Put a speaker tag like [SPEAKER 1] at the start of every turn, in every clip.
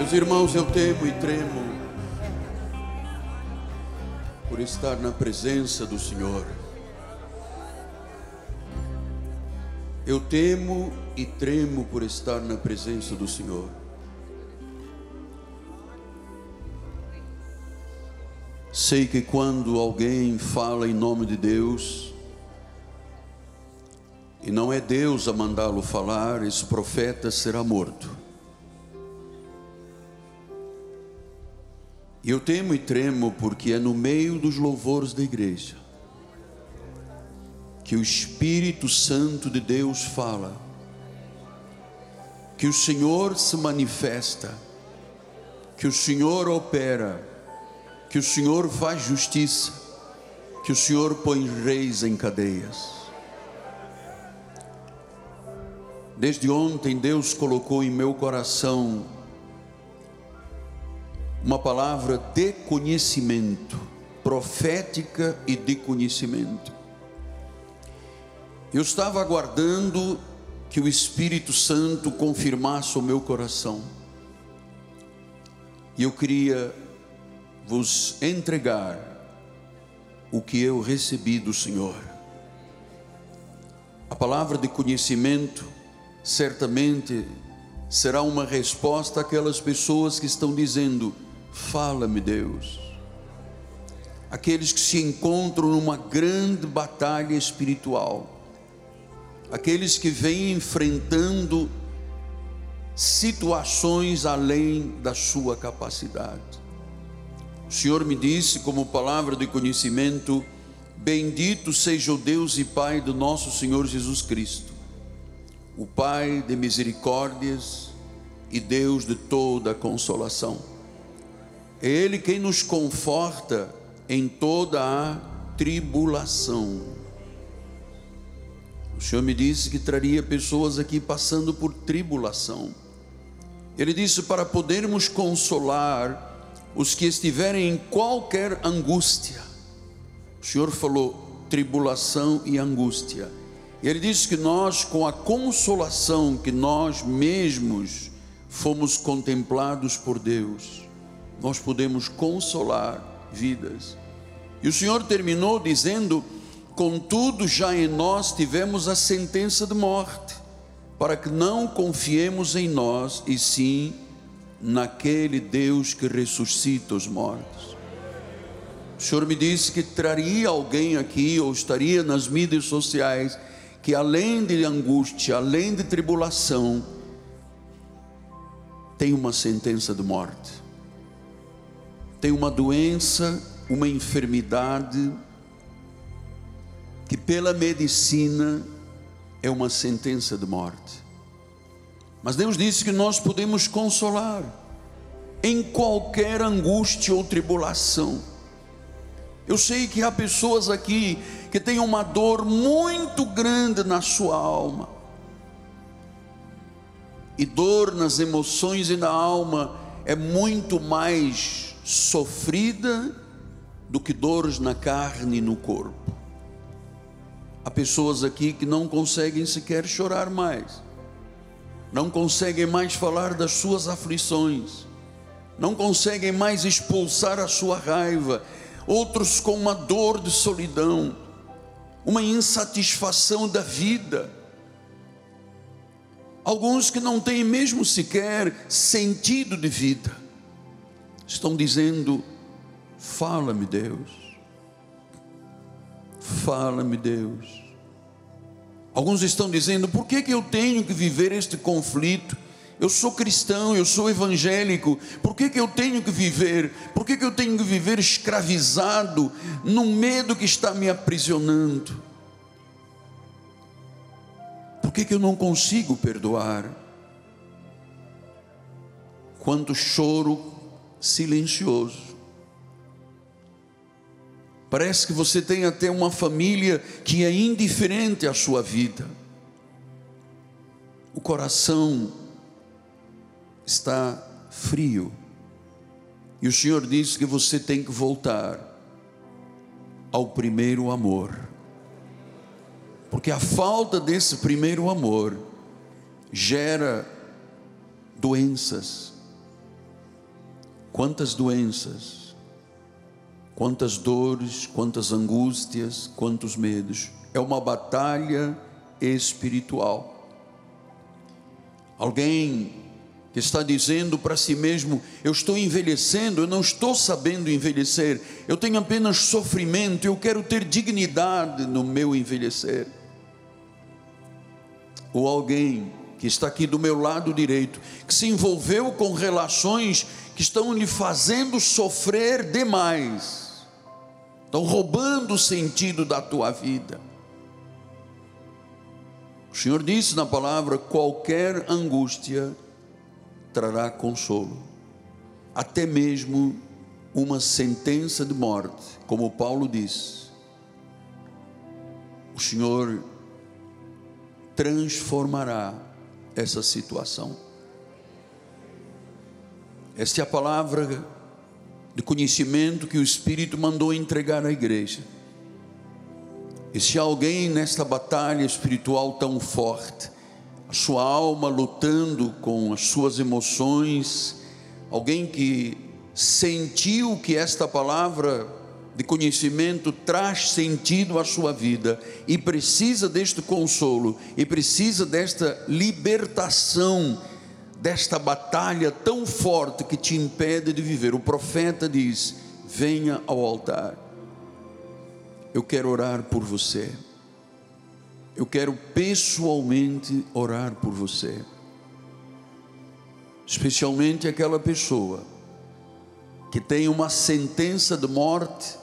[SPEAKER 1] Meus irmãos, eu temo e tremo por estar na presença do Senhor. Eu temo e tremo por estar na presença do Senhor. Sei que quando alguém fala em nome de Deus, e não é Deus a mandá-lo falar, esse profeta será morto. Eu temo e tremo porque é no meio dos louvores da igreja que o Espírito Santo de Deus fala, que o Senhor se manifesta, que o Senhor opera, que o Senhor faz justiça, que o Senhor põe reis em cadeias. Desde ontem Deus colocou em meu coração uma palavra de conhecimento, profética e de conhecimento. Eu estava aguardando que o Espírito Santo confirmasse o meu coração. E eu queria vos entregar o que eu recebi do Senhor. A palavra de conhecimento certamente será uma resposta àquelas pessoas que estão dizendo: Fala-me, Deus. Aqueles que se encontram numa grande batalha espiritual, aqueles que vêm enfrentando situações além da sua capacidade. O Senhor me disse, como palavra de conhecimento, Bendito seja o Deus e Pai do nosso Senhor Jesus Cristo, o Pai de misericórdias e Deus de toda consolação é Ele quem nos conforta em toda a tribulação. O Senhor me disse que traria pessoas aqui passando por tribulação. Ele disse para podermos consolar os que estiverem em qualquer angústia. O Senhor falou tribulação e angústia. Ele disse que nós, com a consolação que nós mesmos fomos contemplados por Deus, nós podemos consolar vidas. E o Senhor terminou dizendo: Contudo, já em nós tivemos a sentença de morte, para que não confiemos em nós, e sim naquele Deus que ressuscita os mortos. O Senhor me disse que traria alguém aqui, ou estaria nas mídias sociais, que além de angústia, além de tribulação, tem uma sentença de morte tem uma doença, uma enfermidade, que pela medicina é uma sentença de morte. Mas Deus disse que nós podemos consolar em qualquer angústia ou tribulação. Eu sei que há pessoas aqui que têm uma dor muito grande na sua alma. E dor nas emoções e na alma é muito mais sofrida do que dores na carne e no corpo. Há pessoas aqui que não conseguem sequer chorar mais, não conseguem mais falar das suas aflições, não conseguem mais expulsar a sua raiva, outros com uma dor de solidão, uma insatisfação da vida. Alguns que não têm mesmo sequer sentido de vida estão dizendo: Fala-me, Deus. Fala-me, Deus. Alguns estão dizendo: Por que, que eu tenho que viver este conflito? Eu sou cristão, eu sou evangélico, por que, que eu tenho que viver? Por que, que eu tenho que viver escravizado num medo que está me aprisionando? Por que, que eu não consigo perdoar? Quanto choro silencioso. Parece que você tem até uma família que é indiferente à sua vida. O coração está frio. E o Senhor diz que você tem que voltar ao primeiro amor. Porque a falta desse primeiro amor gera doenças, Quantas doenças, quantas dores, quantas angústias, quantos medos. É uma batalha espiritual. Alguém que está dizendo para si mesmo: Eu estou envelhecendo, eu não estou sabendo envelhecer, eu tenho apenas sofrimento, eu quero ter dignidade no meu envelhecer. Ou alguém que está aqui do meu lado direito, que se envolveu com relações que estão lhe fazendo sofrer demais, estão roubando o sentido da tua vida. O Senhor disse na palavra: qualquer angústia trará consolo, até mesmo uma sentença de morte, como Paulo disse. O Senhor transformará essa situação. Esta é a palavra de conhecimento que o Espírito mandou entregar à igreja. E se alguém nesta batalha espiritual tão forte, a sua alma lutando com as suas emoções, alguém que sentiu que esta palavra de conhecimento traz sentido à sua vida e precisa deste consolo e precisa desta libertação desta batalha tão forte que te impede de viver. O profeta diz: "Venha ao altar. Eu quero orar por você." eu quero pessoalmente orar por você, especialmente aquela pessoa que tem uma sentença de morte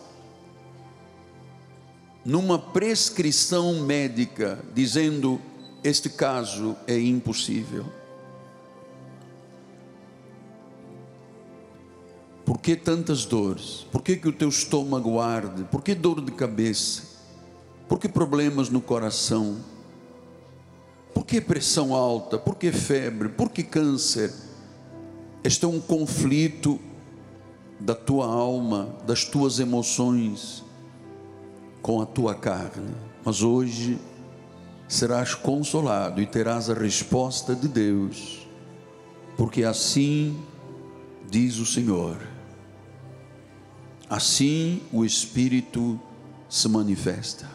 [SPEAKER 1] numa prescrição médica dizendo este caso é impossível. Por que tantas dores? Por que, que o teu estômago arde? Por que dor de cabeça? Por que problemas no coração? Por que pressão alta? Por que febre? Por que câncer? Este é um conflito da tua alma, das tuas emoções com a tua carne. Mas hoje serás consolado e terás a resposta de Deus, porque assim diz o Senhor. Assim o Espírito se manifesta.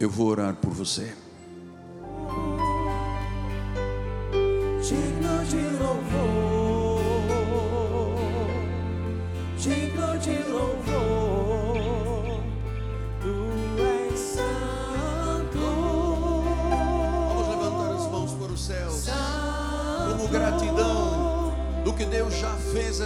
[SPEAKER 1] Eu vou orar por você.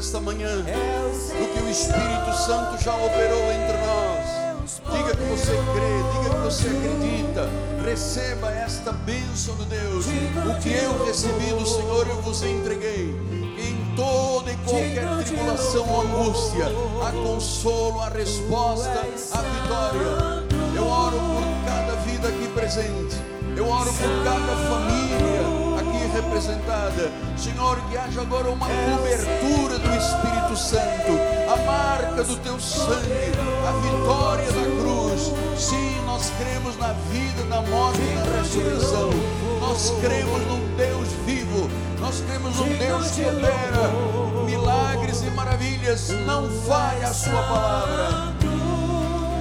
[SPEAKER 1] Esta manhã, do que o Espírito Santo já operou entre nós. Diga que você crê, diga que você acredita. Receba esta bênção de Deus. O que eu recebi do Senhor, eu vos entreguei. Em toda e qualquer tribulação ou angústia, há consolo, há resposta, há vitória. Eu oro por cada vida aqui presente. Eu oro por cada família aqui representada. Senhor, que haja agora uma cobertura do Espírito Santo a marca do teu sangue, a vitória da cruz. Sim, nós cremos na vida, na morte e na ressurreição. Nós cremos num Deus vivo, nós cremos num Deus que opera milagres e maravilhas. Não falha a sua palavra.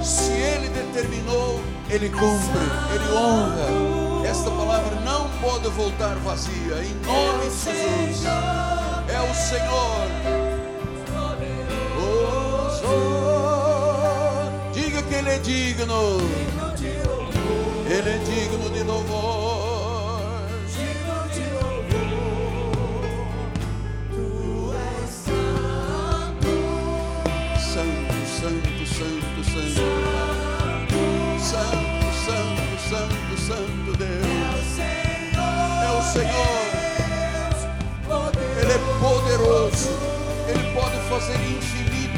[SPEAKER 1] Se Ele determinou, Ele cumpre, Ele honra. Esta palavra não pode voltar vazia. Em nome de Jesus. É o Senhor Diga que Ele é digno. Ele é digno de louvor.
[SPEAKER 2] Tu és santo.
[SPEAKER 1] Santo, santo, santo, santo. Santo, santo, santo, santo Deus. É o Senhor. Ele é poderoso. Ele pode fazer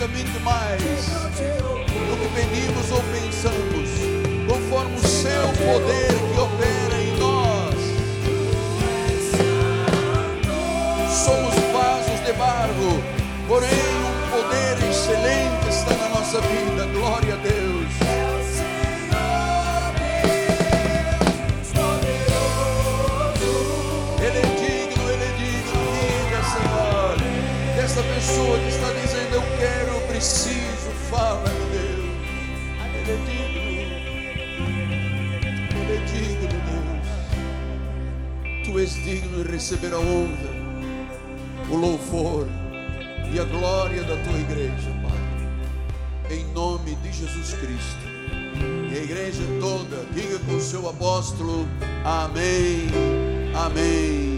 [SPEAKER 1] infinitamente mais do que pedimos ou pensamos, conforme o seu poder que opera em nós. Somos vasos de barro, porém um poder excelente está na nossa vida. Glória a Deus. Preciso, fala, Deus. Ele é digno. Ele é digno, Deus. Tu és digno de receber a honra, o louvor e a glória da tua igreja, Pai. Em nome de Jesus Cristo. E a igreja toda diga com o seu apóstolo: Amém, Amém